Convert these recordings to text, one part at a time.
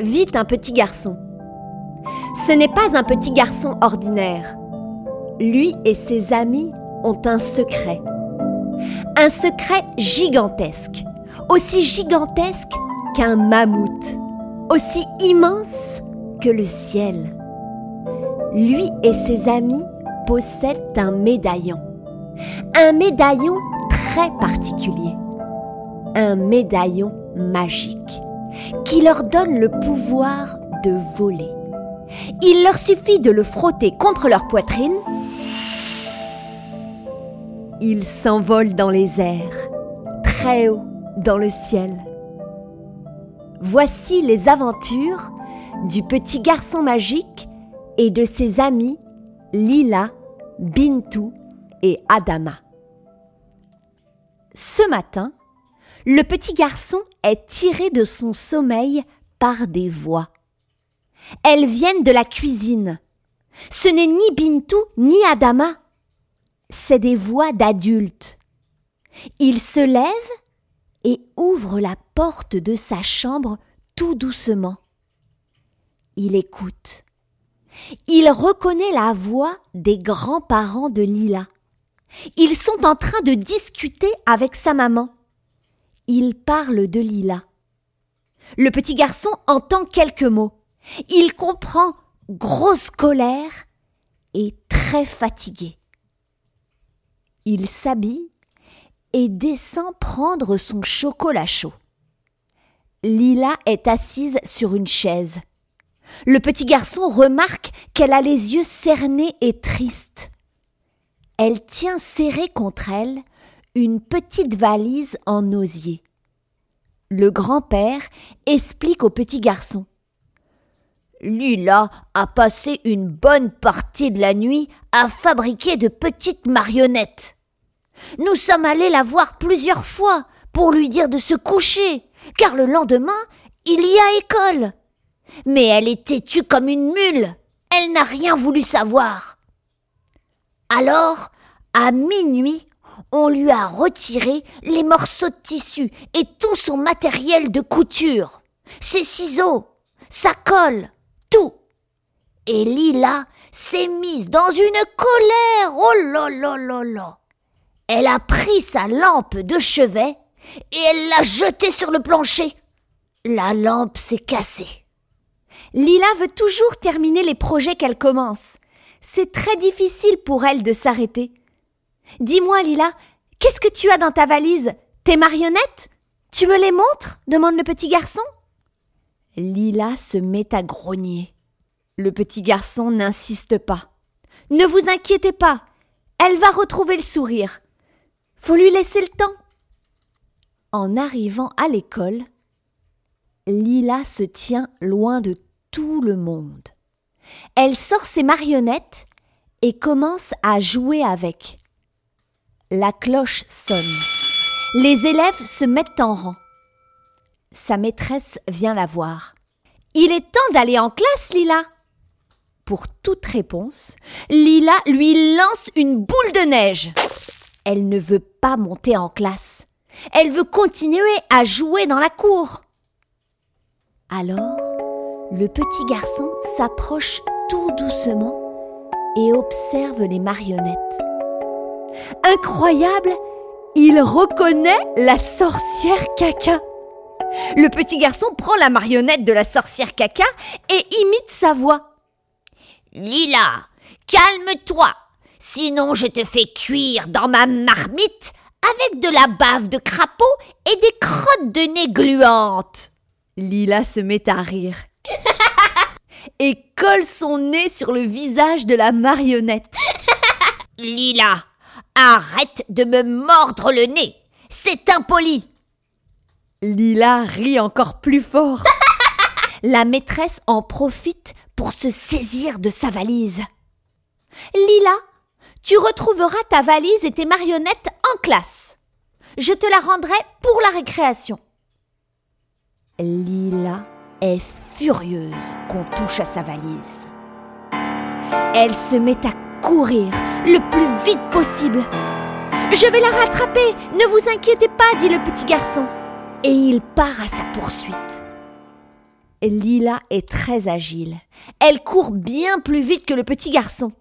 vit un petit garçon. Ce n'est pas un petit garçon ordinaire. Lui et ses amis ont un secret. Un secret gigantesque, aussi gigantesque qu'un mammouth, aussi immense que le ciel. Lui et ses amis possèdent un médaillon. Un médaillon très particulier. Un médaillon magique qui leur donne le pouvoir de voler. Il leur suffit de le frotter contre leur poitrine. Ils s'envolent dans les airs, très haut dans le ciel. Voici les aventures du petit garçon magique et de ses amis Lila, Bintou et Adama. Ce matin, le petit garçon est tiré de son sommeil par des voix. Elles viennent de la cuisine. Ce n'est ni Bintou ni Adama. C'est des voix d'adultes. Il se lève et ouvre la porte de sa chambre tout doucement. Il écoute. Il reconnaît la voix des grands-parents de Lila. Ils sont en train de discuter avec sa maman. Ils parlent de Lila. Le petit garçon entend quelques mots. Il comprend grosse colère et très fatigué. Il s'habille et descend prendre son chocolat chaud. Lila est assise sur une chaise. Le petit garçon remarque qu'elle a les yeux cernés et tristes. Elle tient serrée contre elle une petite valise en osier. Le grand-père explique au petit garçon. Lila a passé une bonne partie de la nuit à fabriquer de petites marionnettes. Nous sommes allés la voir plusieurs fois pour lui dire de se coucher, car le lendemain, il y a école. Mais elle est têtue comme une mule. Elle n'a rien voulu savoir. Alors, à minuit, on lui a retiré les morceaux de tissu et tout son matériel de couture. Ses ciseaux, sa colle, tout. Et Lila s'est mise dans une colère. Oh là là là. Elle a pris sa lampe de chevet et elle l'a jetée sur le plancher. La lampe s'est cassée. Lila veut toujours terminer les projets qu'elle commence. C'est très difficile pour elle de s'arrêter. Dis-moi, Lila, qu'est-ce que tu as dans ta valise? Tes marionnettes? Tu me les montres? demande le petit garçon. Lila se met à grogner. Le petit garçon n'insiste pas. Ne vous inquiétez pas, elle va retrouver le sourire. Faut lui laisser le temps. En arrivant à l'école, Lila se tient loin de tout le monde. Elle sort ses marionnettes et commence à jouer avec. La cloche sonne. Les élèves se mettent en rang. Sa maîtresse vient la voir. Il est temps d'aller en classe, Lila. Pour toute réponse, Lila lui lance une boule de neige. Elle ne veut pas monter en classe. Elle veut continuer à jouer dans la cour. Alors, le petit garçon s'approche tout doucement et observe les marionnettes. Incroyable, il reconnaît la sorcière caca. Le petit garçon prend la marionnette de la sorcière caca et imite sa voix. Lila, calme-toi, sinon je te fais cuire dans ma marmite avec de la bave de crapaud et des crottes de nez gluantes. Lila se met à rire et colle son nez sur le visage de la marionnette. Lila, arrête de me mordre le nez. C'est impoli. Lila rit encore plus fort. La maîtresse en profite pour se saisir de sa valise. Lila, tu retrouveras ta valise et tes marionnettes en classe. Je te la rendrai pour la récréation. Lila est furieuse qu'on touche à sa valise. Elle se met à courir le plus vite possible. Je vais la rattraper, ne vous inquiétez pas, dit le petit garçon. Et il part à sa poursuite. Lila est très agile. Elle court bien plus vite que le petit garçon.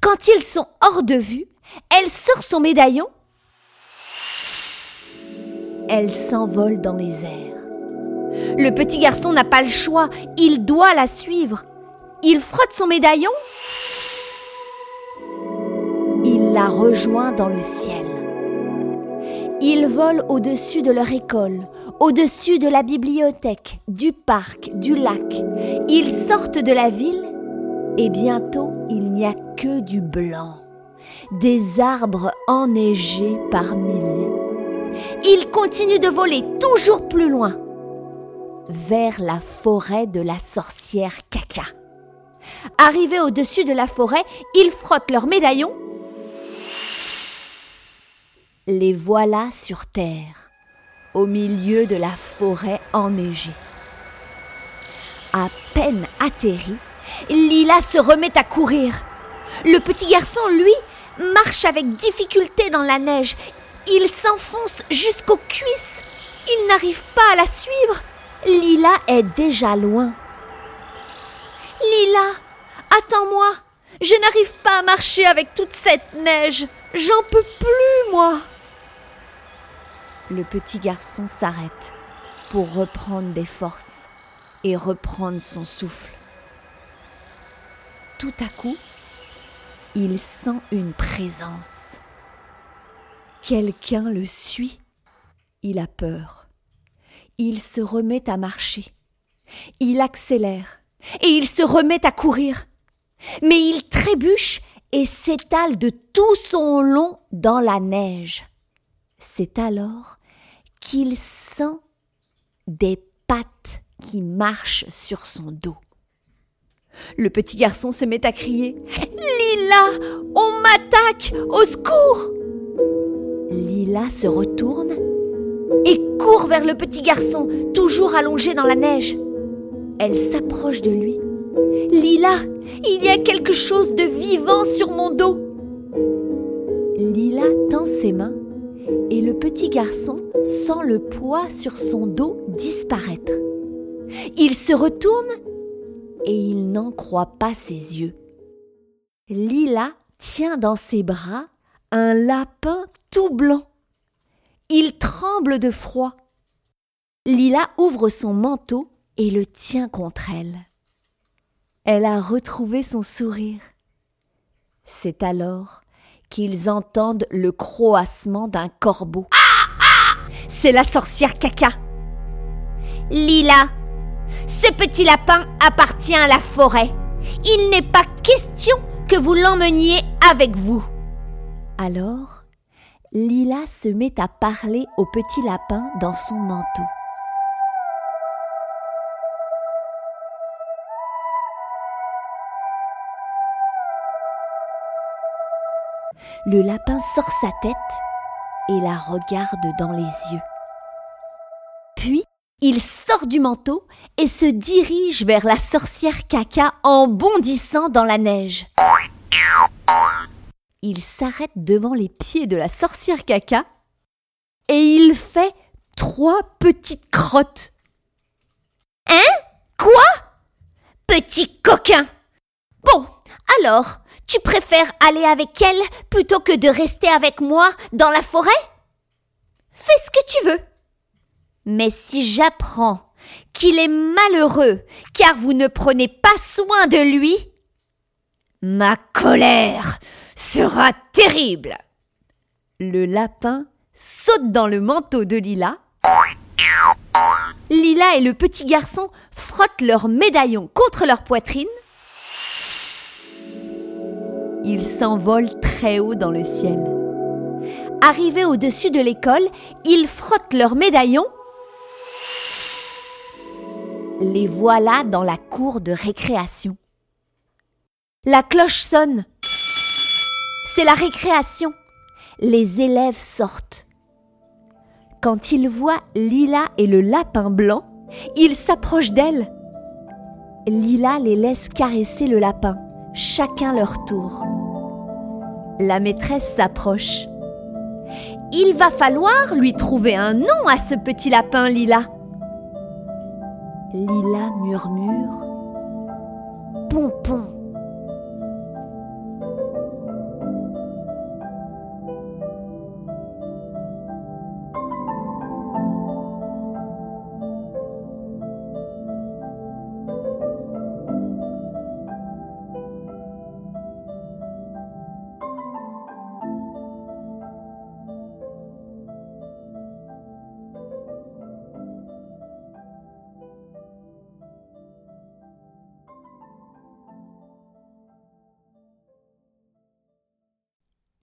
Quand ils sont hors de vue, elle sort son médaillon. Elle s'envole dans les airs. Le petit garçon n'a pas le choix, il doit la suivre. Il frotte son médaillon. Rejoint dans le ciel. Ils volent au-dessus de leur école, au-dessus de la bibliothèque, du parc, du lac. Ils sortent de la ville et bientôt il n'y a que du blanc, des arbres enneigés par milliers. Ils continuent de voler toujours plus loin, vers la forêt de la sorcière Caca. Arrivés au-dessus de la forêt, ils frottent leurs médaillons. Les voilà sur terre, au milieu de la forêt enneigée. À peine atterris, Lila se remet à courir. Le petit garçon, lui, marche avec difficulté dans la neige. Il s'enfonce jusqu'aux cuisses. Il n'arrive pas à la suivre. Lila est déjà loin. Lila, attends-moi. Je n'arrive pas à marcher avec toute cette neige. J'en peux plus, moi. Le petit garçon s'arrête pour reprendre des forces et reprendre son souffle. Tout à coup, il sent une présence. Quelqu'un le suit. Il a peur. Il se remet à marcher. Il accélère et il se remet à courir. Mais il trébuche et s'étale de tout son long dans la neige. C'est alors qu'il sent des pattes qui marchent sur son dos. Le petit garçon se met à crier Lila, on m'attaque, au secours Lila se retourne et court vers le petit garçon, toujours allongé dans la neige. Elle s'approche de lui. Lila, il y a quelque chose de vivant sur mon dos. Lila tend ses mains et le petit garçon sent le poids sur son dos disparaître. Il se retourne et il n'en croit pas ses yeux. Lila tient dans ses bras un lapin tout blanc. Il tremble de froid. Lila ouvre son manteau et le tient contre elle. Elle a retrouvé son sourire. C'est alors qu'ils entendent le croassement d'un corbeau. C'est la sorcière caca. Lila, ce petit lapin appartient à la forêt. Il n'est pas question que vous l'emmeniez avec vous. Alors, Lila se met à parler au petit lapin dans son manteau. Le lapin sort sa tête et la regarde dans les yeux. Puis, il sort du manteau et se dirige vers la sorcière caca en bondissant dans la neige. Il s'arrête devant les pieds de la sorcière caca et il fait trois petites crottes. Hein? Quoi? Petit coquin Bon, alors, tu préfères aller avec elle plutôt que de rester avec moi dans la forêt? Fais ce que tu veux. Mais si j'apprends qu'il est malheureux car vous ne prenez pas soin de lui, ma colère sera terrible. Le lapin saute dans le manteau de Lila. Lila et le petit garçon frottent leurs médaillons contre leur poitrine. Ils s'envolent très haut dans le ciel. Arrivés au-dessus de l'école, ils frottent leurs médaillons Les voilà dans la cour de récréation. La cloche sonne. C'est la récréation. Les élèves sortent. Quand ils voient Lila et le lapin blanc, ils s'approchent d'elle. Lila les laisse caresser le lapin, chacun leur tour. La maîtresse s'approche. Il va falloir lui trouver un nom à ce petit lapin, Lila. Lila murmure Pompon.